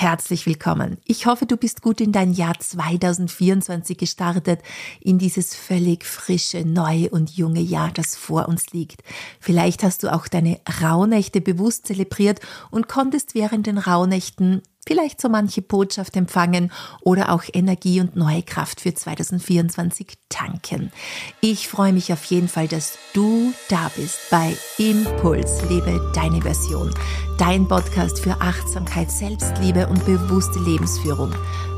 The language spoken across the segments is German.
herzlich willkommen. Ich hoffe, du bist gut in dein Jahr 2024 gestartet, in dieses völlig frische, neue und junge Jahr, das vor uns liegt. Vielleicht hast du auch deine Rauhnächte bewusst zelebriert und konntest während den Rauhnächten vielleicht so manche Botschaft empfangen oder auch Energie und neue Kraft für 2024 tanken. Ich freue mich auf jeden Fall, dass du da bist bei Impuls, lebe deine Version, dein Podcast für Achtsamkeit, Selbstliebe und bewusste Lebensführung.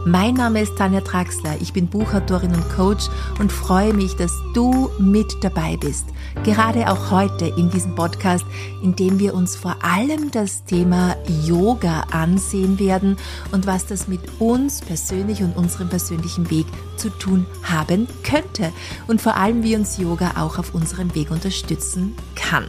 Mein Name ist Tanja Traxler, ich bin Buchautorin und Coach und freue mich, dass du mit dabei bist. Gerade auch heute in diesem Podcast, in dem wir uns vor allem das Thema Yoga ansehen werden und was das mit uns persönlich und unserem persönlichen Weg zu tun haben könnte und vor allem wie uns Yoga auch auf unserem Weg unterstützen kann.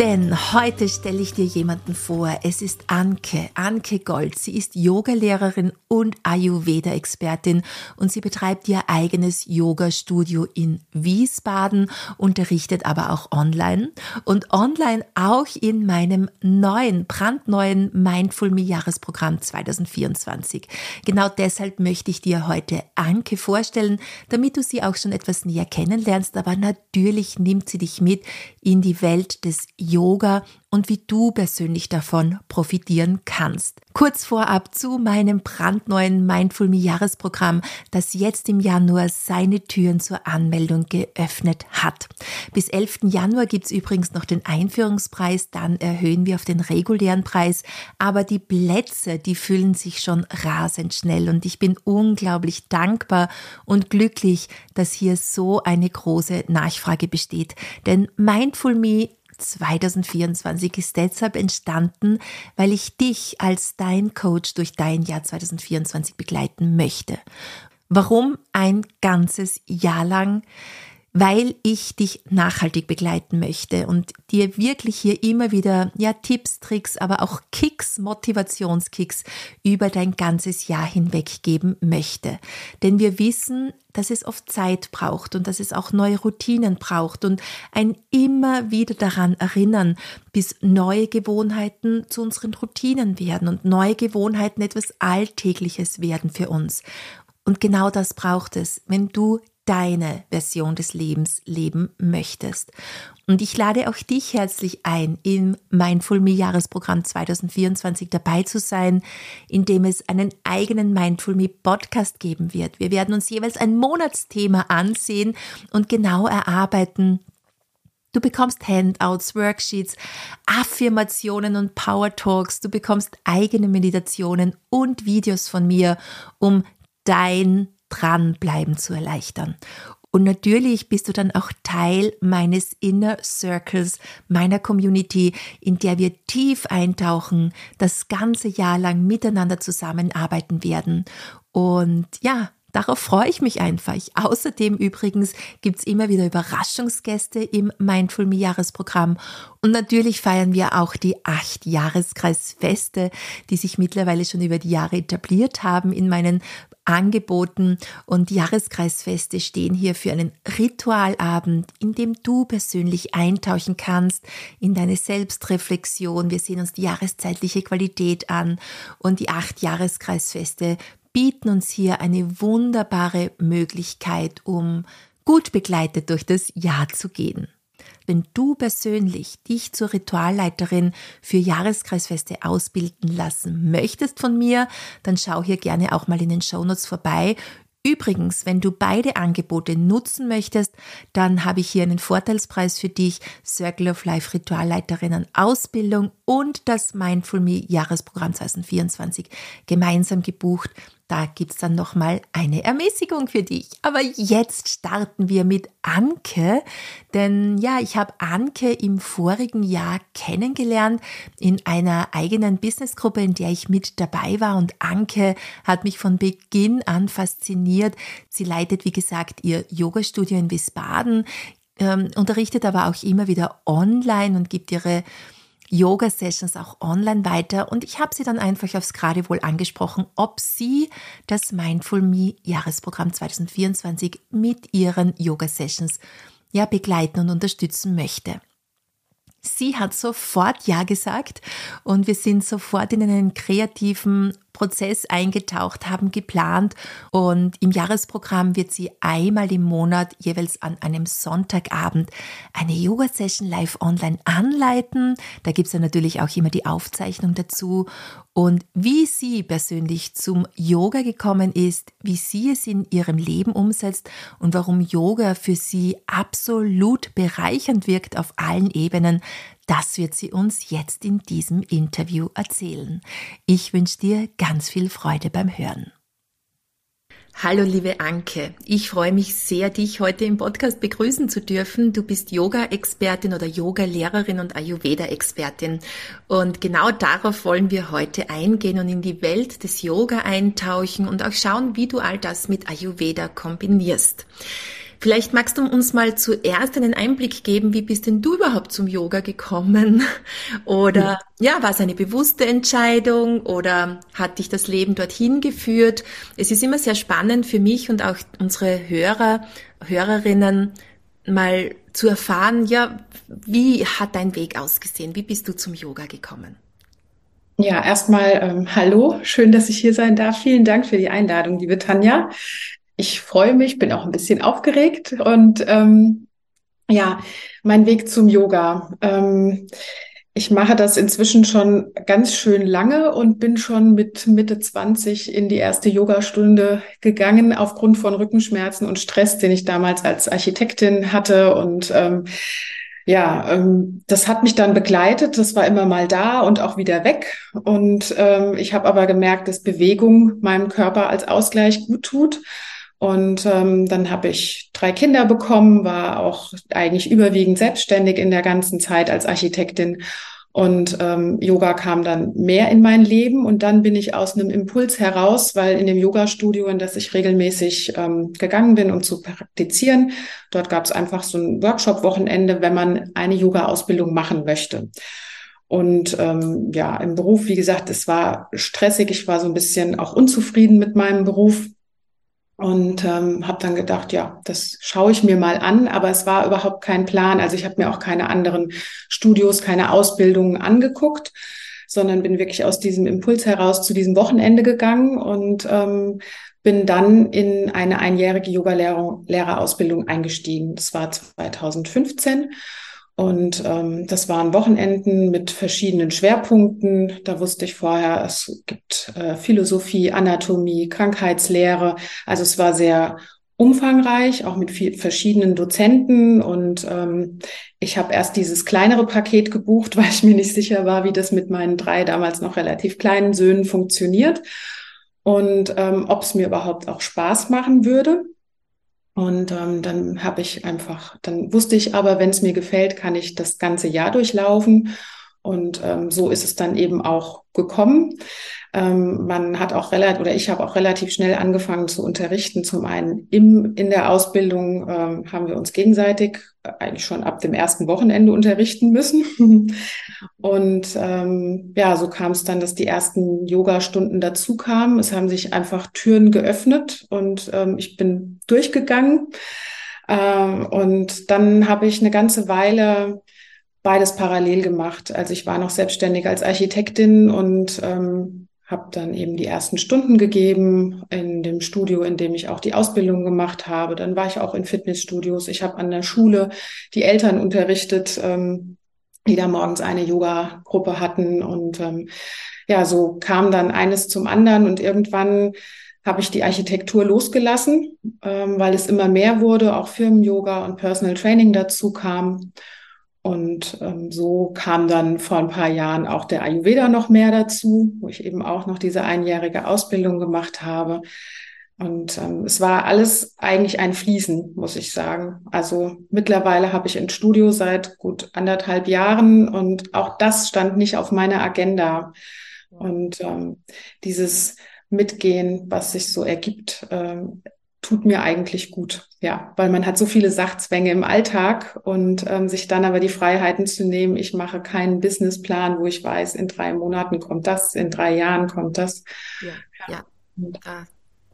Denn heute stelle ich dir jemanden vor. Es ist Anke, Anke Gold. Sie ist Yogalehrerin und Ayurveda-Expertin und sie betreibt ihr eigenes Yoga-Studio in Wiesbaden, unterrichtet aber auch online und online auch in meinem neuen, brandneuen Mindful Me Jahresprogramm 2024. Genau deshalb möchte ich dir heute Anke vorstellen, damit du sie auch schon etwas näher kennenlernst, aber natürlich nimmt sie dich mit in die Welt des Yoga und wie du persönlich davon profitieren kannst. Kurz vorab zu meinem brandneuen Mindful Me Jahresprogramm, das jetzt im Januar seine Türen zur Anmeldung geöffnet hat. Bis 11. Januar gibt's übrigens noch den Einführungspreis, dann erhöhen wir auf den regulären Preis, aber die Plätze, die füllen sich schon rasend schnell und ich bin unglaublich dankbar und glücklich, dass hier so eine große Nachfrage besteht. Denn Mindful Me 2024 ist deshalb entstanden, weil ich dich als dein Coach durch dein Jahr 2024 begleiten möchte. Warum ein ganzes Jahr lang? Weil ich dich nachhaltig begleiten möchte und dir wirklich hier immer wieder ja Tipps, Tricks, aber auch Kicks, Motivationskicks über dein ganzes Jahr hinweg geben möchte. Denn wir wissen, dass es oft Zeit braucht und dass es auch neue Routinen braucht und ein immer wieder daran erinnern, bis neue Gewohnheiten zu unseren Routinen werden und neue Gewohnheiten etwas Alltägliches werden für uns. Und genau das braucht es, wenn du deine Version des Lebens leben möchtest. Und ich lade auch dich herzlich ein, im Mindful Me Jahresprogramm 2024 dabei zu sein, in dem es einen eigenen Mindful Me Podcast geben wird. Wir werden uns jeweils ein Monatsthema ansehen und genau erarbeiten, Du bekommst Handouts, Worksheets, Affirmationen und Power Talks. Du bekommst eigene Meditationen und Videos von mir, um dein Dranbleiben zu erleichtern. Und natürlich bist du dann auch Teil meines Inner Circles, meiner Community, in der wir tief eintauchen, das ganze Jahr lang miteinander zusammenarbeiten werden. Und ja, Darauf freue ich mich einfach. Außerdem übrigens gibt es immer wieder Überraschungsgäste im Mindful Me Jahresprogramm. Und natürlich feiern wir auch die acht Jahreskreisfeste, die sich mittlerweile schon über die Jahre etabliert haben in meinen Angeboten und Jahreskreisfeste stehen hier für einen Ritualabend, in dem du persönlich eintauchen kannst in deine Selbstreflexion. Wir sehen uns die jahreszeitliche Qualität an und die acht Jahreskreisfeste bieten uns hier eine wunderbare Möglichkeit, um gut begleitet durch das Jahr zu gehen. Wenn du persönlich dich zur Ritualleiterin für Jahreskreisfeste ausbilden lassen möchtest von mir, dann schau hier gerne auch mal in den Shownotes vorbei. Übrigens, wenn du beide Angebote nutzen möchtest, dann habe ich hier einen Vorteilspreis für dich, Circle of Life Ritualleiterinnen Ausbildung und das Mindful Me Jahresprogramm 2024 gemeinsam gebucht. Da gibt's dann nochmal eine Ermäßigung für dich. Aber jetzt starten wir mit Anke, denn ja, ich habe Anke im vorigen Jahr kennengelernt in einer eigenen Businessgruppe, in der ich mit dabei war und Anke hat mich von Beginn an fasziniert. Sie leitet, wie gesagt, ihr Yoga-Studio in Wiesbaden, ähm, unterrichtet aber auch immer wieder online und gibt ihre Yoga-Sessions auch online weiter und ich habe sie dann einfach aufs Geradewohl angesprochen, ob sie das Mindful Me Jahresprogramm 2024 mit ihren Yoga-Sessions ja begleiten und unterstützen möchte. Sie hat sofort Ja gesagt und wir sind sofort in einen kreativen Prozess eingetaucht, haben geplant und im Jahresprogramm wird sie einmal im Monat jeweils an einem Sonntagabend eine Yoga-Session live online anleiten. Da gibt es natürlich auch immer die Aufzeichnung dazu und wie sie persönlich zum Yoga gekommen ist, wie sie es in ihrem Leben umsetzt und warum Yoga für sie absolut bereichernd wirkt auf allen Ebenen, das wird sie uns jetzt in diesem Interview erzählen. Ich wünsche dir ganz viel Freude beim Hören. Hallo liebe Anke, ich freue mich sehr, dich heute im Podcast begrüßen zu dürfen. Du bist Yoga-Expertin oder Yoga-Lehrerin und Ayurveda-Expertin. Und genau darauf wollen wir heute eingehen und in die Welt des Yoga eintauchen und auch schauen, wie du all das mit Ayurveda kombinierst. Vielleicht magst du uns mal zuerst einen Einblick geben, wie bist denn du überhaupt zum Yoga gekommen? Oder ja, war es eine bewusste Entscheidung oder hat dich das Leben dorthin geführt? Es ist immer sehr spannend für mich und auch unsere Hörer, Hörerinnen mal zu erfahren, ja, wie hat dein Weg ausgesehen? Wie bist du zum Yoga gekommen? Ja, erstmal ähm, hallo, schön, dass ich hier sein darf. Vielen Dank für die Einladung, liebe Tanja. Ich freue mich, bin auch ein bisschen aufgeregt und ähm, ja, mein Weg zum Yoga. Ähm, ich mache das inzwischen schon ganz schön lange und bin schon mit Mitte 20 in die erste Yogastunde gegangen aufgrund von Rückenschmerzen und Stress, den ich damals als Architektin hatte. Und ähm, ja, ähm, das hat mich dann begleitet. Das war immer mal da und auch wieder weg. Und ähm, ich habe aber gemerkt, dass Bewegung meinem Körper als Ausgleich gut tut. Und ähm, dann habe ich drei Kinder bekommen, war auch eigentlich überwiegend selbstständig in der ganzen Zeit als Architektin. Und ähm, Yoga kam dann mehr in mein Leben und dann bin ich aus einem Impuls heraus, weil in dem Yoga-Studio, in das ich regelmäßig ähm, gegangen bin, um zu praktizieren, dort gab es einfach so ein Workshop-Wochenende, wenn man eine Yoga-Ausbildung machen möchte. Und ähm, ja, im Beruf, wie gesagt, es war stressig. Ich war so ein bisschen auch unzufrieden mit meinem Beruf und ähm, habe dann gedacht, ja, das schaue ich mir mal an, aber es war überhaupt kein Plan. Also ich habe mir auch keine anderen Studios, keine Ausbildungen angeguckt, sondern bin wirklich aus diesem Impuls heraus zu diesem Wochenende gegangen und ähm, bin dann in eine einjährige Yoga-Lehrerausbildung eingestiegen. Das war 2015 und ähm, das waren Wochenenden mit verschiedenen Schwerpunkten. Da wusste ich vorher, es gibt äh, Philosophie, Anatomie, Krankheitslehre. Also es war sehr umfangreich, auch mit viel, verschiedenen Dozenten. Und ähm, ich habe erst dieses kleinere Paket gebucht, weil ich mir nicht sicher war, wie das mit meinen drei damals noch relativ kleinen Söhnen funktioniert und ähm, ob es mir überhaupt auch Spaß machen würde. Und ähm, dann habe ich einfach, dann wusste ich aber, wenn es mir gefällt, kann ich das ganze Jahr durchlaufen. Und ähm, so ist es dann eben auch gekommen. Ähm, man hat auch relativ, oder ich habe auch relativ schnell angefangen zu unterrichten. Zum einen im, in der Ausbildung ähm, haben wir uns gegenseitig eigentlich schon ab dem ersten Wochenende unterrichten müssen. Und ähm, ja, so kam es dann, dass die ersten Yoga-Stunden dazu kamen. Es haben sich einfach Türen geöffnet und ähm, ich bin durchgegangen. Ähm, und dann habe ich eine ganze Weile beides parallel gemacht. Also ich war noch selbstständig als Architektin und ähm, habe dann eben die ersten Stunden gegeben in dem Studio, in dem ich auch die Ausbildung gemacht habe. Dann war ich auch in Fitnessstudios. Ich habe an der Schule die Eltern unterrichtet, ähm, die da morgens eine Yoga-Gruppe hatten. Und ähm, ja, so kam dann eines zum anderen und irgendwann habe ich die Architektur losgelassen, ähm, weil es immer mehr wurde, auch Firmen-Yoga und Personal Training dazu kam. Und ähm, so kam dann vor ein paar Jahren auch der Ayurveda noch mehr dazu, wo ich eben auch noch diese einjährige Ausbildung gemacht habe. Und ähm, es war alles eigentlich ein Fließen, muss ich sagen. Also mittlerweile habe ich ein Studio seit gut anderthalb Jahren und auch das stand nicht auf meiner Agenda. Und ähm, dieses Mitgehen, was sich so ergibt, ähm, tut mir eigentlich gut. Ja, weil man hat so viele Sachzwänge im Alltag und ähm, sich dann aber die Freiheiten zu nehmen, ich mache keinen Businessplan, wo ich weiß, in drei Monaten kommt das, in drei Jahren kommt das. Ja, ja. ja. Da,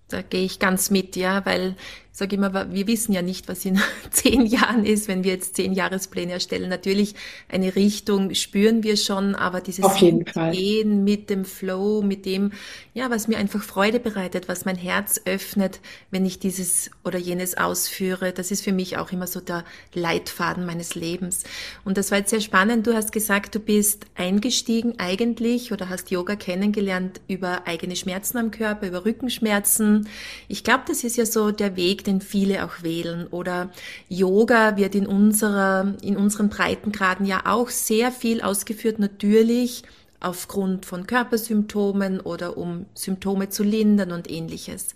da gehe ich ganz mit, ja, weil sage immer, wir wissen ja nicht, was in zehn Jahren ist, wenn wir jetzt zehn Jahrespläne erstellen. Natürlich eine Richtung spüren wir schon, aber dieses Auf jeden Fall. Gehen mit dem Flow, mit dem, ja, was mir einfach Freude bereitet, was mein Herz öffnet, wenn ich dieses oder jenes ausführe, das ist für mich auch immer so der Leitfaden meines Lebens. Und das war jetzt sehr spannend. Du hast gesagt, du bist eingestiegen eigentlich oder hast Yoga kennengelernt über eigene Schmerzen am Körper, über Rückenschmerzen. Ich glaube, das ist ja so der Weg, den viele auch wählen. Oder Yoga wird in unserer, in unseren Breitengraden ja auch sehr viel ausgeführt, natürlich aufgrund von Körpersymptomen oder um Symptome zu lindern und ähnliches.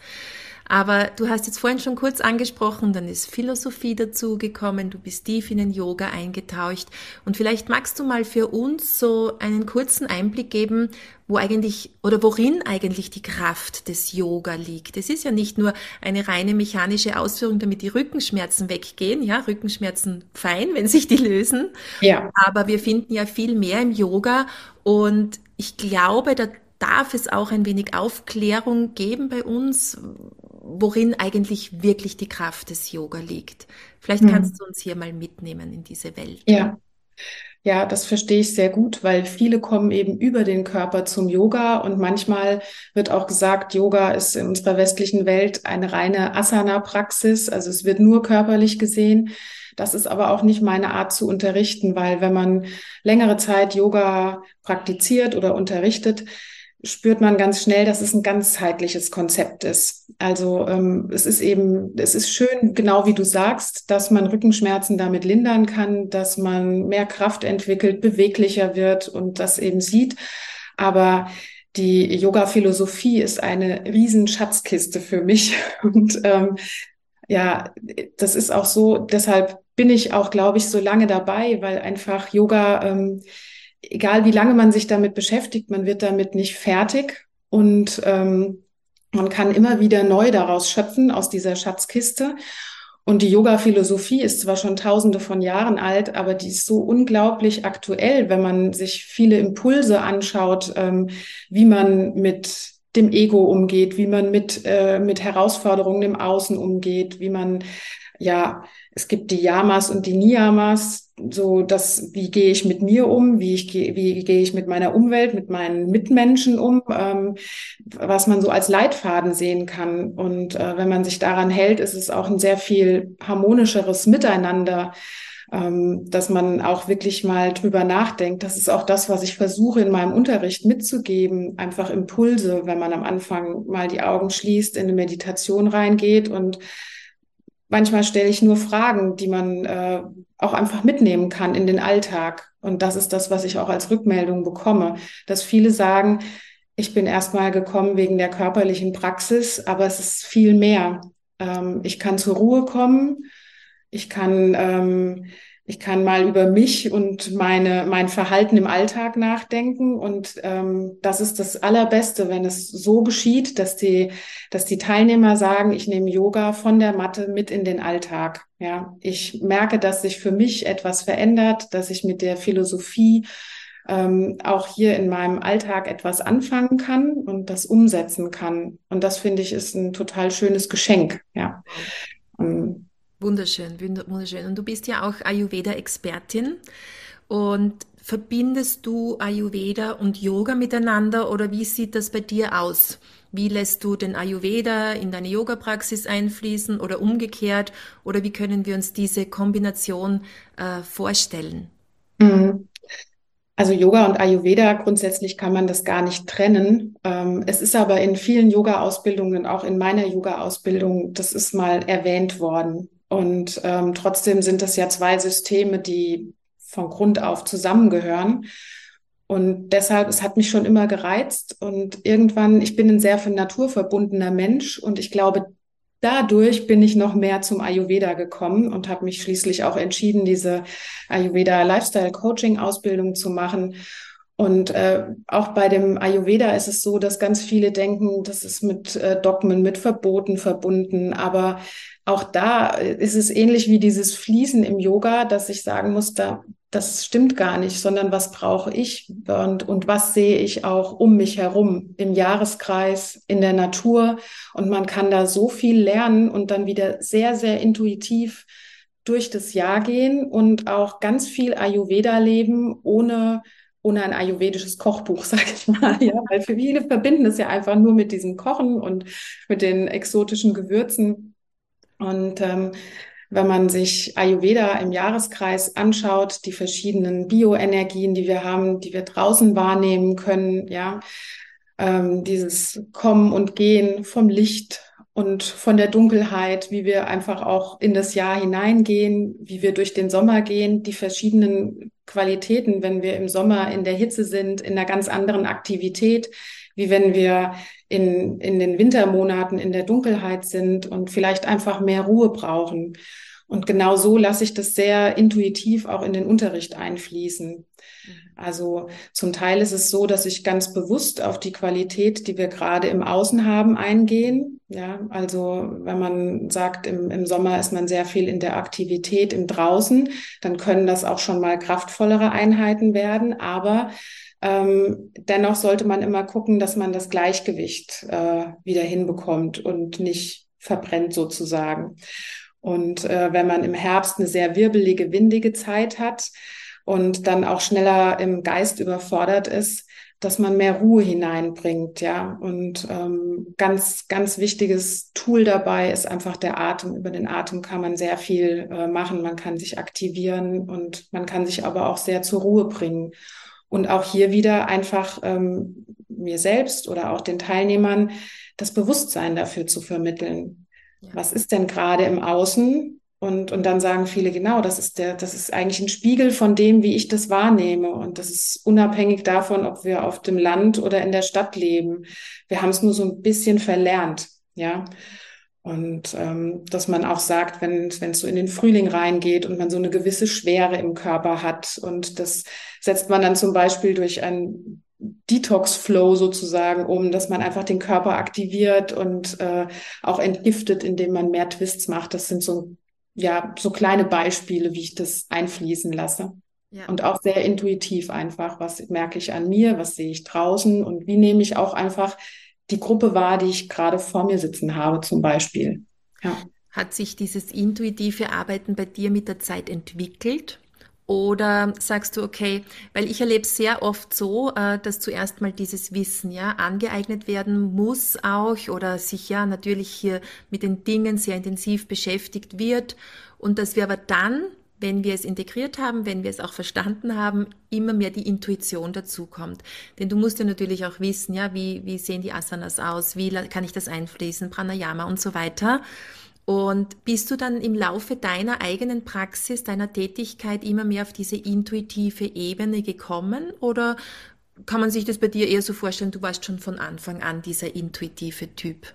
Aber du hast jetzt vorhin schon kurz angesprochen, dann ist Philosophie dazugekommen, du bist tief in den Yoga eingetaucht und vielleicht magst du mal für uns so einen kurzen Einblick geben, wo eigentlich oder worin eigentlich die Kraft des Yoga liegt. Es ist ja nicht nur eine reine mechanische Ausführung, damit die Rückenschmerzen weggehen, ja, Rückenschmerzen fein, wenn sich die lösen. Ja. Aber wir finden ja viel mehr im Yoga und ich glaube, da darf es auch ein wenig Aufklärung geben bei uns, worin eigentlich wirklich die Kraft des Yoga liegt. Vielleicht mhm. kannst du uns hier mal mitnehmen in diese Welt. Ja. Ja, das verstehe ich sehr gut, weil viele kommen eben über den Körper zum Yoga und manchmal wird auch gesagt, Yoga ist in unserer westlichen Welt eine reine Asana-Praxis, also es wird nur körperlich gesehen. Das ist aber auch nicht meine Art zu unterrichten, weil wenn man längere Zeit Yoga praktiziert oder unterrichtet, spürt man ganz schnell, dass es ein ganzheitliches Konzept ist. Also ähm, es ist eben, es ist schön, genau wie du sagst, dass man Rückenschmerzen damit lindern kann, dass man mehr Kraft entwickelt, beweglicher wird und das eben sieht. Aber die Yoga-Philosophie ist eine Riesenschatzkiste für mich. Und ähm, ja, das ist auch so, deshalb bin ich auch, glaube ich, so lange dabei, weil einfach Yoga ähm, egal wie lange man sich damit beschäftigt, man wird damit nicht fertig und ähm, man kann immer wieder neu daraus schöpfen aus dieser Schatzkiste. Und die Yoga-Philosophie ist zwar schon tausende von Jahren alt, aber die ist so unglaublich aktuell, wenn man sich viele Impulse anschaut, ähm, wie man mit dem Ego umgeht, wie man mit, äh, mit Herausforderungen im Außen umgeht, wie man, ja, es gibt die Yamas und die Niyamas, so das, wie gehe ich mit mir um, wie ich gehe, wie gehe ich mit meiner Umwelt, mit meinen Mitmenschen um, ähm, was man so als Leitfaden sehen kann. Und äh, wenn man sich daran hält, ist es auch ein sehr viel harmonischeres Miteinander, ähm, dass man auch wirklich mal drüber nachdenkt. Das ist auch das, was ich versuche in meinem Unterricht mitzugeben. Einfach Impulse, wenn man am Anfang mal die Augen schließt, in eine Meditation reingeht und manchmal stelle ich nur Fragen, die man äh, auch einfach mitnehmen kann in den Alltag. Und das ist das, was ich auch als Rückmeldung bekomme, dass viele sagen, ich bin erstmal gekommen wegen der körperlichen Praxis, aber es ist viel mehr. Ähm, ich kann zur Ruhe kommen, ich kann ähm, ich kann mal über mich und meine, mein Verhalten im Alltag nachdenken. Und ähm, das ist das Allerbeste, wenn es so geschieht, dass die, dass die Teilnehmer sagen, ich nehme Yoga von der Matte mit in den Alltag. Ja, ich merke, dass sich für mich etwas verändert, dass ich mit der Philosophie ähm, auch hier in meinem Alltag etwas anfangen kann und das umsetzen kann. Und das finde ich ist ein total schönes Geschenk. Ja. Um, Wunderschön, wunderschön. Und du bist ja auch Ayurveda-Expertin. Und verbindest du Ayurveda und Yoga miteinander oder wie sieht das bei dir aus? Wie lässt du den Ayurveda in deine Yoga-Praxis einfließen oder umgekehrt? Oder wie können wir uns diese Kombination äh, vorstellen? Mhm. Also Yoga und Ayurveda, grundsätzlich kann man das gar nicht trennen. Ähm, es ist aber in vielen Yoga-Ausbildungen, auch in meiner Yoga-Ausbildung, das ist mal erwähnt worden. Und ähm, trotzdem sind das ja zwei Systeme, die von Grund auf zusammengehören. Und deshalb, es hat mich schon immer gereizt. Und irgendwann, ich bin ein sehr von Natur verbundener Mensch und ich glaube, dadurch bin ich noch mehr zum Ayurveda gekommen und habe mich schließlich auch entschieden, diese Ayurveda Lifestyle Coaching Ausbildung zu machen. Und äh, auch bei dem Ayurveda ist es so, dass ganz viele denken, das ist mit äh, Dogmen, mit Verboten verbunden. Aber auch da ist es ähnlich wie dieses Fließen im Yoga, dass ich sagen muss, da, das stimmt gar nicht, sondern was brauche ich und, und was sehe ich auch um mich herum im Jahreskreis, in der Natur. Und man kann da so viel lernen und dann wieder sehr, sehr intuitiv durch das Jahr gehen und auch ganz viel Ayurveda leben, ohne, ohne ein ayurvedisches Kochbuch, sag ich mal. Ja, weil für viele verbinden es ja einfach nur mit diesem Kochen und mit den exotischen Gewürzen. Und ähm, wenn man sich Ayurveda im Jahreskreis anschaut, die verschiedenen Bioenergien, die wir haben, die wir draußen wahrnehmen können, ja, ähm, dieses Kommen und Gehen vom Licht und von der Dunkelheit, wie wir einfach auch in das Jahr hineingehen, wie wir durch den Sommer gehen, die verschiedenen Qualitäten, wenn wir im Sommer in der Hitze sind, in einer ganz anderen Aktivität, wie wenn wir in, in den Wintermonaten in der Dunkelheit sind und vielleicht einfach mehr Ruhe brauchen. Und genau so lasse ich das sehr intuitiv auch in den Unterricht einfließen. Mhm. Also zum Teil ist es so, dass ich ganz bewusst auf die Qualität, die wir gerade im Außen haben, eingehen. Ja, also wenn man sagt, im, im Sommer ist man sehr viel in der Aktivität im Draußen, dann können das auch schon mal kraftvollere Einheiten werden. Aber ähm, dennoch sollte man immer gucken, dass man das Gleichgewicht äh, wieder hinbekommt und nicht verbrennt sozusagen. Und äh, wenn man im Herbst eine sehr wirbelige, windige Zeit hat und dann auch schneller im Geist überfordert ist, dass man mehr Ruhe hineinbringt, ja. Und ähm, ganz, ganz wichtiges Tool dabei ist einfach der Atem. Über den Atem kann man sehr viel äh, machen. Man kann sich aktivieren und man kann sich aber auch sehr zur Ruhe bringen. Und auch hier wieder einfach ähm, mir selbst oder auch den Teilnehmern das Bewusstsein dafür zu vermitteln. Ja. Was ist denn gerade im Außen? Und, und dann sagen viele, genau, das ist der, das ist eigentlich ein Spiegel von dem, wie ich das wahrnehme. Und das ist unabhängig davon, ob wir auf dem Land oder in der Stadt leben. Wir haben es nur so ein bisschen verlernt, ja. Und ähm, dass man auch sagt, wenn wenn es so in den Frühling reingeht und man so eine gewisse Schwere im Körper hat und das setzt man dann zum Beispiel durch ein Detox-Flow sozusagen um, dass man einfach den Körper aktiviert und äh, auch entgiftet, indem man mehr Twists macht. Das sind so ja so kleine Beispiele, wie ich das einfließen lasse. Ja. Und auch sehr intuitiv einfach, was merke ich an mir, was sehe ich draußen und wie nehme ich auch einfach die Gruppe wahr, die ich gerade vor mir sitzen habe, zum Beispiel. Ja. Hat sich dieses intuitive Arbeiten bei dir mit der Zeit entwickelt? Oder sagst du, okay, weil ich erlebe sehr oft so, äh, dass zuerst mal dieses Wissen ja angeeignet werden muss auch oder sich ja natürlich hier mit den Dingen sehr intensiv beschäftigt wird und dass wir aber dann wenn wir es integriert haben, wenn wir es auch verstanden haben, immer mehr die Intuition dazukommt. Denn du musst ja natürlich auch wissen, ja, wie, wie sehen die Asanas aus, wie kann ich das einfließen, Pranayama und so weiter. Und bist du dann im Laufe deiner eigenen Praxis, deiner Tätigkeit immer mehr auf diese intuitive Ebene gekommen oder kann man sich das bei dir eher so vorstellen, du warst schon von Anfang an dieser intuitive Typ?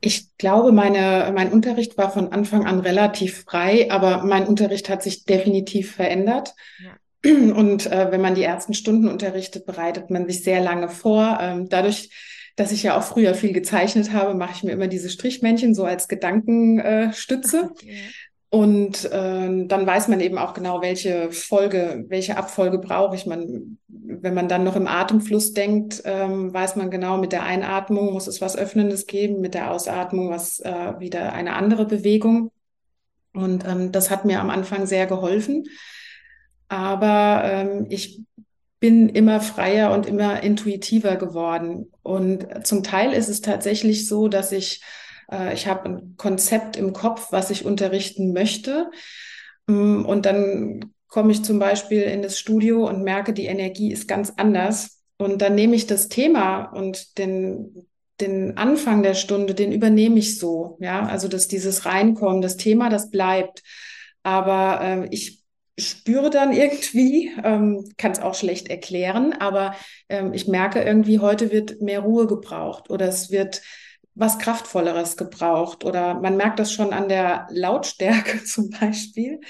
Ich glaube, meine, mein Unterricht war von Anfang an relativ frei, aber mein Unterricht hat sich definitiv verändert. Ja. Und äh, wenn man die ersten Stunden unterrichtet, bereitet man sich sehr lange vor. Ähm, dadurch, dass ich ja auch früher viel gezeichnet habe, mache ich mir immer diese Strichmännchen so als Gedankenstütze. Äh, ja. Und äh, dann weiß man eben auch genau, welche Folge, welche Abfolge brauche ich. Man, wenn man dann noch im Atemfluss denkt, ähm, weiß man genau, mit der Einatmung muss es was Öffnendes geben, mit der Ausatmung was äh, wieder eine andere Bewegung. Und ähm, das hat mir am Anfang sehr geholfen. Aber ähm, ich bin immer freier und immer intuitiver geworden. Und zum Teil ist es tatsächlich so, dass ich äh, ich habe ein Konzept im Kopf, was ich unterrichten möchte. Mm, und dann komme ich zum Beispiel in das Studio und merke, die Energie ist ganz anders. Und dann nehme ich das Thema und den, den Anfang der Stunde, den übernehme ich so. Ja, also dass dieses Reinkommen, das Thema, das bleibt. Aber äh, ich spüre dann irgendwie, ähm, kann es auch schlecht erklären, aber ähm, ich merke irgendwie, heute wird mehr Ruhe gebraucht oder es wird was Kraftvolleres gebraucht oder man merkt das schon an der Lautstärke zum Beispiel.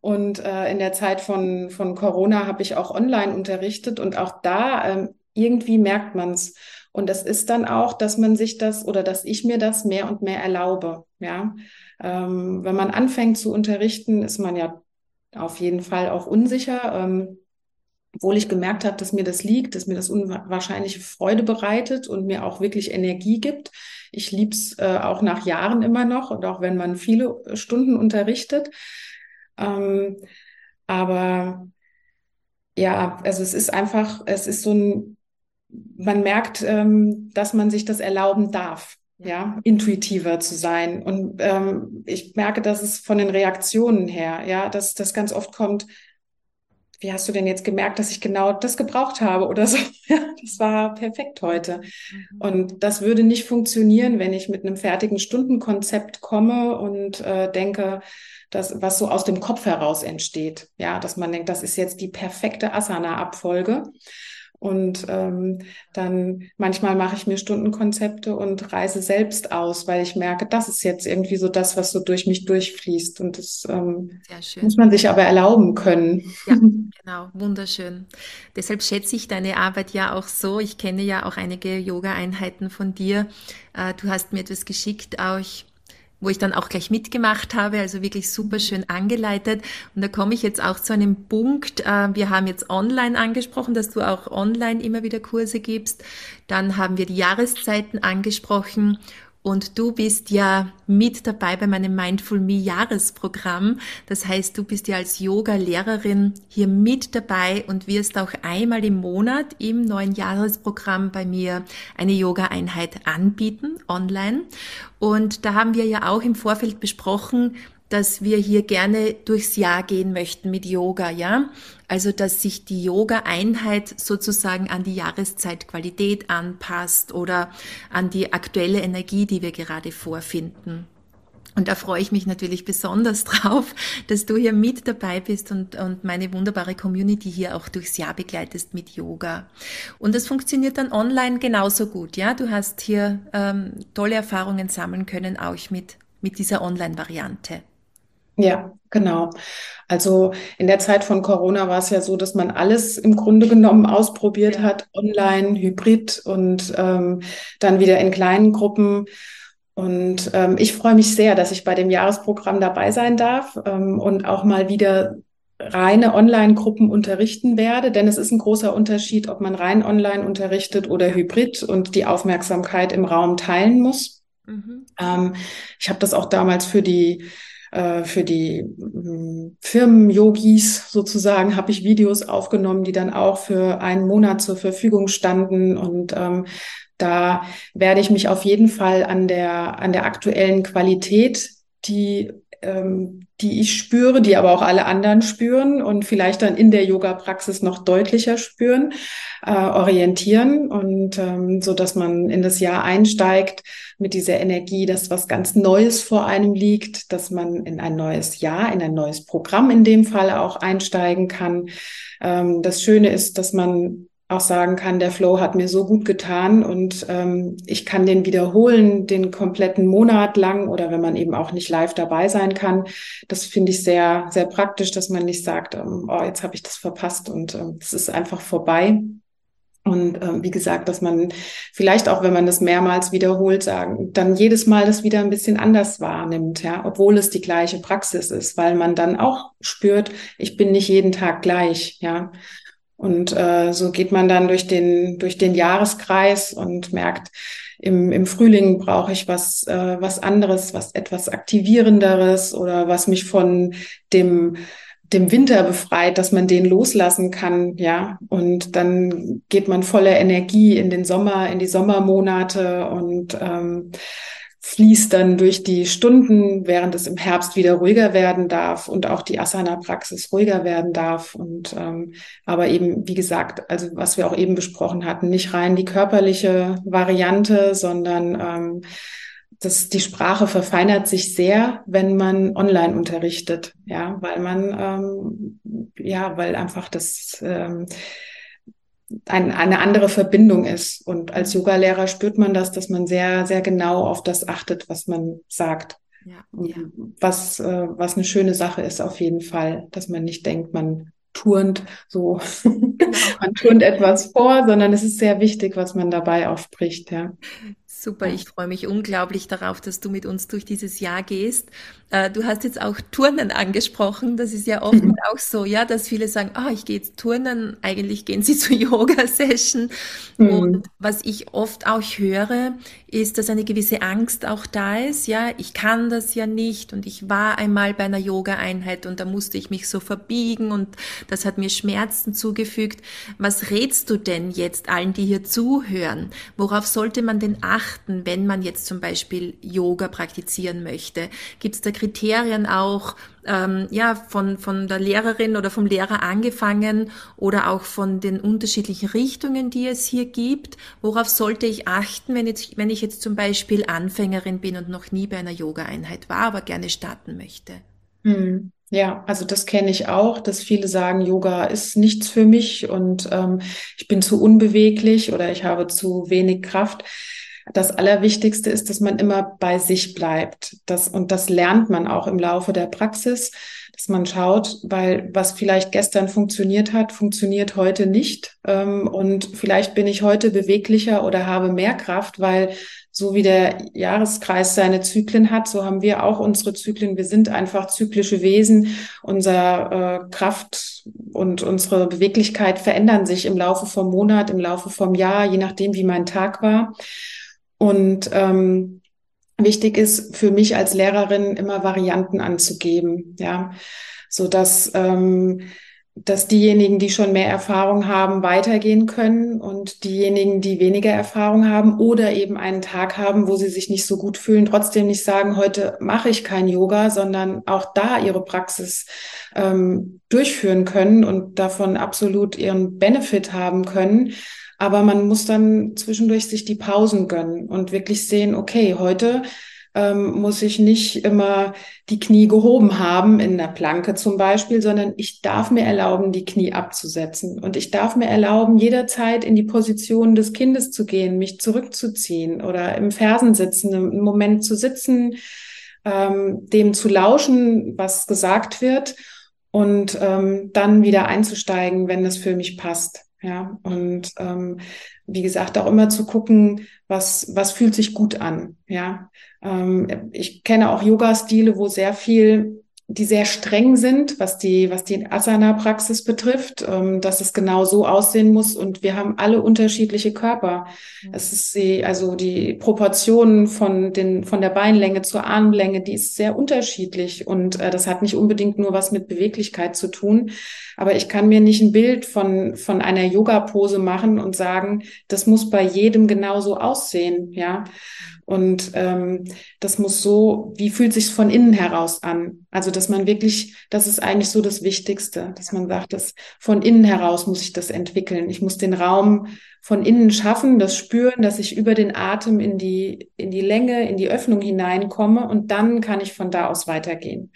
Und äh, in der Zeit von, von Corona habe ich auch online unterrichtet und auch da ähm, irgendwie merkt man's. Und das ist dann auch, dass man sich das oder dass ich mir das mehr und mehr erlaube. Ja, ähm, wenn man anfängt zu unterrichten, ist man ja auf jeden Fall auch unsicher. Ähm, obwohl ich gemerkt habe, dass mir das liegt, dass mir das unwahrscheinliche Freude bereitet und mir auch wirklich Energie gibt. Ich lieb's äh, auch nach Jahren immer noch und auch wenn man viele Stunden unterrichtet. Ähm, aber ja, also es ist einfach, es ist so ein, man merkt, ähm, dass man sich das erlauben darf ja, intuitiver zu sein. Und ähm, ich merke, dass es von den Reaktionen her, ja, dass das ganz oft kommt, wie hast du denn jetzt gemerkt, dass ich genau das gebraucht habe oder so? Ja, das war perfekt heute. Mhm. Und das würde nicht funktionieren, wenn ich mit einem fertigen Stundenkonzept komme und äh, denke, dass, was so aus dem Kopf heraus entsteht. Ja, dass man denkt, das ist jetzt die perfekte Asana-Abfolge. Und ähm, dann manchmal mache ich mir Stundenkonzepte und reise selbst aus, weil ich merke, das ist jetzt irgendwie so das, was so durch mich durchfließt. Und das ähm, muss man sich aber erlauben können. Ja, genau, wunderschön. Deshalb schätze ich deine Arbeit ja auch so. Ich kenne ja auch einige Yoga-Einheiten von dir. Äh, du hast mir etwas geschickt, auch wo ich dann auch gleich mitgemacht habe, also wirklich super schön angeleitet. Und da komme ich jetzt auch zu einem Punkt. Äh, wir haben jetzt online angesprochen, dass du auch online immer wieder Kurse gibst. Dann haben wir die Jahreszeiten angesprochen und du bist ja mit dabei bei meinem Mindful Me Jahresprogramm. Das heißt, du bist ja als Yoga-Lehrerin hier mit dabei und wirst auch einmal im Monat im neuen Jahresprogramm bei mir eine Yoga-Einheit anbieten, online. Und da haben wir ja auch im Vorfeld besprochen, dass wir hier gerne durchs Jahr gehen möchten mit Yoga, ja? Also, dass sich die Yoga-Einheit sozusagen an die Jahreszeitqualität anpasst oder an die aktuelle Energie, die wir gerade vorfinden. Und da freue ich mich natürlich besonders drauf, dass du hier mit dabei bist und, und meine wunderbare Community hier auch durchs Jahr begleitest mit Yoga. Und das funktioniert dann online genauso gut. Ja, du hast hier ähm, tolle Erfahrungen sammeln können, auch mit, mit dieser Online-Variante. Ja, genau. Also in der Zeit von Corona war es ja so, dass man alles im Grunde genommen ausprobiert hat, online, hybrid und ähm, dann wieder in kleinen Gruppen. Und ähm, ich freue mich sehr, dass ich bei dem Jahresprogramm dabei sein darf ähm, und auch mal wieder reine Online-Gruppen unterrichten werde, denn es ist ein großer Unterschied, ob man rein online unterrichtet oder hybrid und die Aufmerksamkeit im Raum teilen muss. Mhm. Ähm, ich habe das auch damals für die äh, für die mm, Firmen-Yogis sozusagen habe ich Videos aufgenommen, die dann auch für einen Monat zur Verfügung standen. Und ähm, da werde ich mich auf jeden Fall an der, an der aktuellen Qualität, die ähm, die ich spüre, die aber auch alle anderen spüren und vielleicht dann in der Yoga-Praxis noch deutlicher spüren, äh, orientieren und ähm, so, dass man in das Jahr einsteigt mit dieser Energie, dass was ganz Neues vor einem liegt, dass man in ein neues Jahr, in ein neues Programm in dem Fall auch einsteigen kann. Ähm, das Schöne ist, dass man auch sagen kann, der Flow hat mir so gut getan und ähm, ich kann den wiederholen, den kompletten Monat lang oder wenn man eben auch nicht live dabei sein kann. Das finde ich sehr, sehr praktisch, dass man nicht sagt, ähm, oh, jetzt habe ich das verpasst und ähm, es ist einfach vorbei. Und ähm, wie gesagt, dass man vielleicht auch, wenn man das mehrmals wiederholt, sagen, dann jedes Mal das wieder ein bisschen anders wahrnimmt, ja, obwohl es die gleiche Praxis ist, weil man dann auch spürt, ich bin nicht jeden Tag gleich, ja. Und äh, so geht man dann durch den, durch den Jahreskreis und merkt, im, im Frühling brauche ich was, äh, was anderes, was etwas aktivierenderes oder was mich von dem, dem Winter befreit, dass man den loslassen kann, ja. Und dann geht man voller Energie in den Sommer, in die Sommermonate und ähm, fließt dann durch die Stunden, während es im Herbst wieder ruhiger werden darf und auch die Asana-Praxis ruhiger werden darf. Und ähm, aber eben, wie gesagt, also was wir auch eben besprochen hatten, nicht rein die körperliche Variante, sondern ähm, das, die Sprache verfeinert sich sehr, wenn man online unterrichtet, ja, weil man ähm, ja, weil einfach das ähm, ein, eine andere Verbindung ist. Und als Yogalehrer spürt man das, dass man sehr, sehr genau auf das achtet, was man sagt. Ja, ja. Was, äh, was eine schöne Sache ist auf jeden Fall, dass man nicht denkt, man turnt so, genau. man turnt etwas vor, sondern es ist sehr wichtig, was man dabei aufbricht, ja. Super, ich freue mich unglaublich darauf, dass du mit uns durch dieses Jahr gehst. Äh, du hast jetzt auch Turnen angesprochen. Das ist ja oft mhm. auch so, ja, dass viele sagen, ah, oh, ich gehe jetzt turnen. Eigentlich gehen sie zur Yoga-Session. Mhm. Und was ich oft auch höre, ist, dass eine gewisse Angst auch da ist. Ja, ich kann das ja nicht. Und ich war einmal bei einer Yoga-Einheit und da musste ich mich so verbiegen und das hat mir Schmerzen zugefügt. Was rätst du denn jetzt allen, die hier zuhören? Worauf sollte man denn achten, wenn man jetzt zum Beispiel Yoga praktizieren möchte? Gibt es da Kriterien auch, ähm, ja, von, von der Lehrerin oder vom Lehrer angefangen oder auch von den unterschiedlichen Richtungen, die es hier gibt? Worauf sollte ich achten, wenn, jetzt, wenn ich jetzt zum Beispiel Anfängerin bin und noch nie bei einer Yoga-Einheit war, aber gerne starten möchte? Hm. Ja, also das kenne ich auch, dass viele sagen, Yoga ist nichts für mich und ähm, ich bin zu unbeweglich oder ich habe zu wenig Kraft. Das Allerwichtigste ist, dass man immer bei sich bleibt. Das, und das lernt man auch im Laufe der Praxis, dass man schaut, weil was vielleicht gestern funktioniert hat, funktioniert heute nicht. Ähm, und vielleicht bin ich heute beweglicher oder habe mehr Kraft, weil so wie der Jahreskreis seine Zyklen hat, so haben wir auch unsere Zyklen. Wir sind einfach zyklische Wesen. Unser äh, Kraft und unsere Beweglichkeit verändern sich im Laufe vom Monat, im Laufe vom Jahr, je nachdem, wie mein Tag war. Und ähm, wichtig ist für mich als Lehrerin immer Varianten anzugeben, ja, so dass ähm, dass diejenigen, die schon mehr Erfahrung haben, weitergehen können und diejenigen, die weniger Erfahrung haben oder eben einen Tag haben, wo sie sich nicht so gut fühlen, trotzdem nicht sagen, heute mache ich kein Yoga, sondern auch da ihre Praxis ähm, durchführen können und davon absolut ihren Benefit haben können. Aber man muss dann zwischendurch sich die Pausen gönnen und wirklich sehen, okay, heute ähm, muss ich nicht immer die Knie gehoben haben, in der Planke zum Beispiel, sondern ich darf mir erlauben, die Knie abzusetzen. Und ich darf mir erlauben, jederzeit in die Position des Kindes zu gehen, mich zurückzuziehen oder im Fersen sitzen, im Moment zu sitzen, ähm, dem zu lauschen, was gesagt wird und ähm, dann wieder einzusteigen, wenn es für mich passt. Ja, und ähm, wie gesagt, auch immer zu gucken, was, was fühlt sich gut an. Ja, ähm, ich kenne auch Yoga-Stile, wo sehr viel die sehr streng sind, was die, was die Asana-Praxis betrifft, ähm, dass es genau so aussehen muss. Und wir haben alle unterschiedliche Körper. Mhm. Es ist die, also die Proportionen von den, von der Beinlänge zur Armlänge, die ist sehr unterschiedlich. Und äh, das hat nicht unbedingt nur was mit Beweglichkeit zu tun. Aber ich kann mir nicht ein Bild von, von einer Yoga-Pose machen und sagen, das muss bei jedem genauso aussehen, ja. Und ähm, das muss so, wie fühlt sich von innen heraus an? Also, dass man wirklich, das ist eigentlich so das Wichtigste, dass man sagt, dass von innen heraus muss ich das entwickeln. Ich muss den Raum von innen schaffen, das spüren, dass ich über den Atem in die, in die Länge, in die Öffnung hineinkomme und dann kann ich von da aus weitergehen.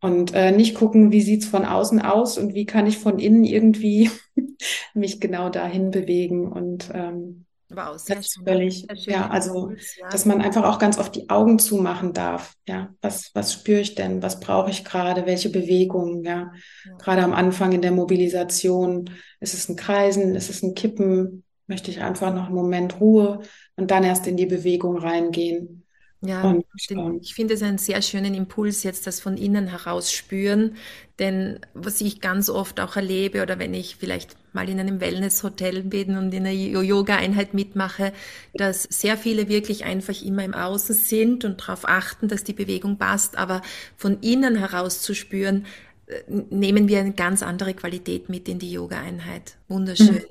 Und äh, nicht gucken, wie sieht's von außen aus und wie kann ich von innen irgendwie mich genau dahin bewegen. Und ähm, Wow, sehr schön. Völlig, sehr schön. Ja, also, ja. dass man einfach auch ganz oft die Augen zumachen darf. Ja, was, was spüre ich denn? Was brauche ich gerade? Welche Bewegungen? Ja? ja, gerade am Anfang in der Mobilisation. Ist es ein Kreisen? Ist es ein Kippen? Möchte ich einfach noch einen Moment Ruhe und dann erst in die Bewegung reingehen. Ja, und, ähm, ich finde es einen sehr schönen Impuls, jetzt das von innen heraus spüren. Denn was ich ganz oft auch erlebe oder wenn ich vielleicht mal in einem Wellnesshotel bin und in einer Yoga-Einheit mitmache, dass sehr viele wirklich einfach immer im Außen sind und darauf achten, dass die Bewegung passt. Aber von innen heraus zu spüren, äh, nehmen wir eine ganz andere Qualität mit in die Yoga-Einheit. Wunderschön.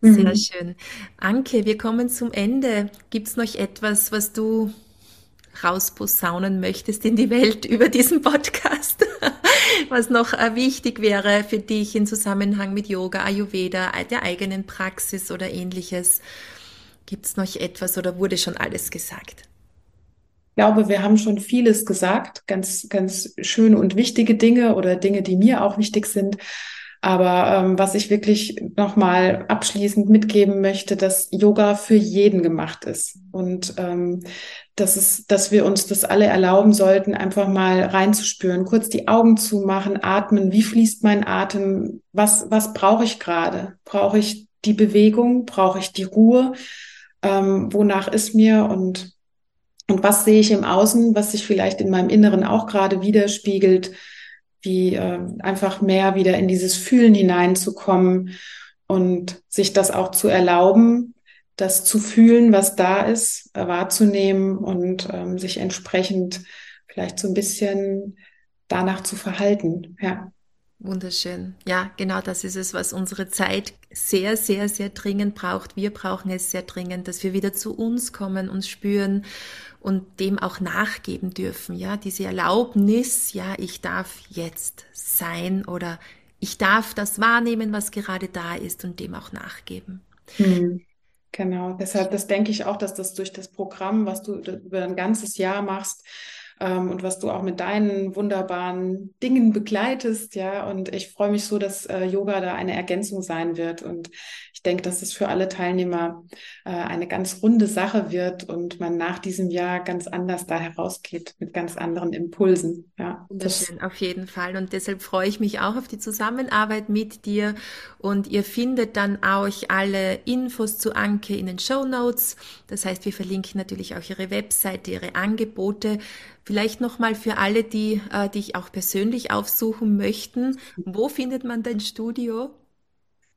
Mhm. Sehr mhm. schön. Anke, wir kommen zum Ende. Gibt es noch etwas, was du rausposaunen möchtest in die Welt über diesen Podcast, was noch äh, wichtig wäre für dich in Zusammenhang mit Yoga, Ayurveda, der eigenen Praxis oder ähnliches. Gibt es noch etwas oder wurde schon alles gesagt? Ich glaube, wir haben schon vieles gesagt, ganz, ganz schöne und wichtige Dinge oder Dinge, die mir auch wichtig sind. Aber ähm, was ich wirklich nochmal abschließend mitgeben möchte, dass Yoga für jeden gemacht ist und ähm, dass es, dass wir uns das alle erlauben sollten, einfach mal reinzuspüren, kurz die Augen zu machen, atmen. Wie fließt mein Atem? Was was brauche ich gerade? Brauche ich die Bewegung? Brauche ich die Ruhe? ähm, wonach ist mir und, und was sehe ich im Außen, was sich vielleicht in meinem Inneren auch gerade widerspiegelt, wie äh, einfach mehr wieder in dieses Fühlen hineinzukommen und sich das auch zu erlauben, das zu fühlen, was da ist, äh, wahrzunehmen und ähm, sich entsprechend vielleicht so ein bisschen danach zu verhalten. Ja. Wunderschön. Ja, genau das ist es, was unsere Zeit sehr, sehr, sehr dringend braucht. Wir brauchen es sehr dringend, dass wir wieder zu uns kommen, uns spüren und dem auch nachgeben dürfen. Ja, diese Erlaubnis, ja, ich darf jetzt sein oder ich darf das wahrnehmen, was gerade da ist und dem auch nachgeben. Hm. Genau, deshalb, das denke ich auch, dass das durch das Programm, was du über ein ganzes Jahr machst, ähm, und was du auch mit deinen wunderbaren Dingen begleitest, ja. Und ich freue mich so, dass äh, Yoga da eine Ergänzung sein wird. Und ich denke, dass es für alle Teilnehmer äh, eine ganz runde Sache wird und man nach diesem Jahr ganz anders da herausgeht mit ganz anderen Impulsen. Ja, Wunderschön, auf jeden Fall. Und deshalb freue ich mich auch auf die Zusammenarbeit mit dir. Und ihr findet dann auch alle Infos zu Anke in den Show Notes. Das heißt, wir verlinken natürlich auch ihre Webseite, ihre Angebote. Vielleicht nochmal für alle, die äh, dich auch persönlich aufsuchen möchten. Wo findet man dein Studio?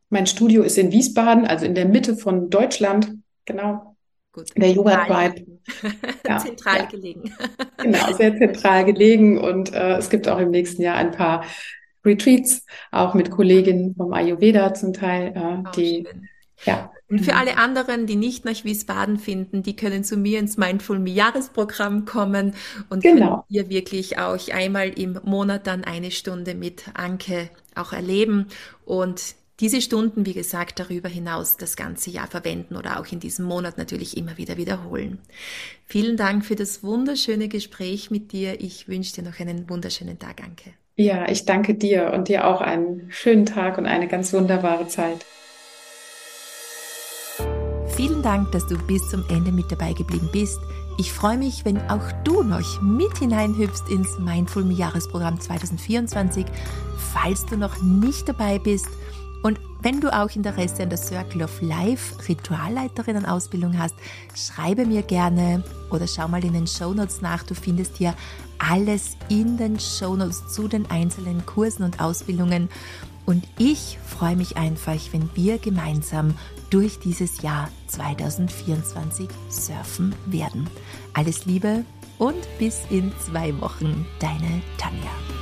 Mein Studio ist in Wiesbaden, also in der Mitte von Deutschland. Genau. Gut. Der Yoga Tribe. Ja, zentral ja. gelegen. genau, sehr zentral gelegen. Und äh, es gibt auch im nächsten Jahr ein paar Retreats, auch mit Kolleginnen vom Ayurveda zum Teil, äh, oh, die schön. Ja, und für alle anderen, die nicht nach Wiesbaden finden, die können zu mir ins Mindful Me Jahresprogramm kommen und genau. können hier wirklich auch einmal im Monat dann eine Stunde mit Anke auch erleben und diese Stunden, wie gesagt, darüber hinaus das ganze Jahr verwenden oder auch in diesem Monat natürlich immer wieder wiederholen. Vielen Dank für das wunderschöne Gespräch mit dir. Ich wünsche dir noch einen wunderschönen Tag, Anke. Ja, ich danke dir und dir auch einen schönen Tag und eine ganz wunderbare Zeit. Vielen Dank, dass du bis zum Ende mit dabei geblieben bist. Ich freue mich, wenn auch du noch mit hineinhüpfst ins Mindful Me Jahresprogramm 2024, falls du noch nicht dabei bist. Und wenn du auch Interesse an der Circle of Life Ritualleiterinnen-Ausbildung hast, schreibe mir gerne oder schau mal in den Show Notes nach. Du findest hier alles in den Show Notes zu den einzelnen Kursen und Ausbildungen. Und ich freue mich einfach, wenn wir gemeinsam durch dieses Jahr 2024 surfen werden. Alles Liebe und bis in zwei Wochen, deine Tanja.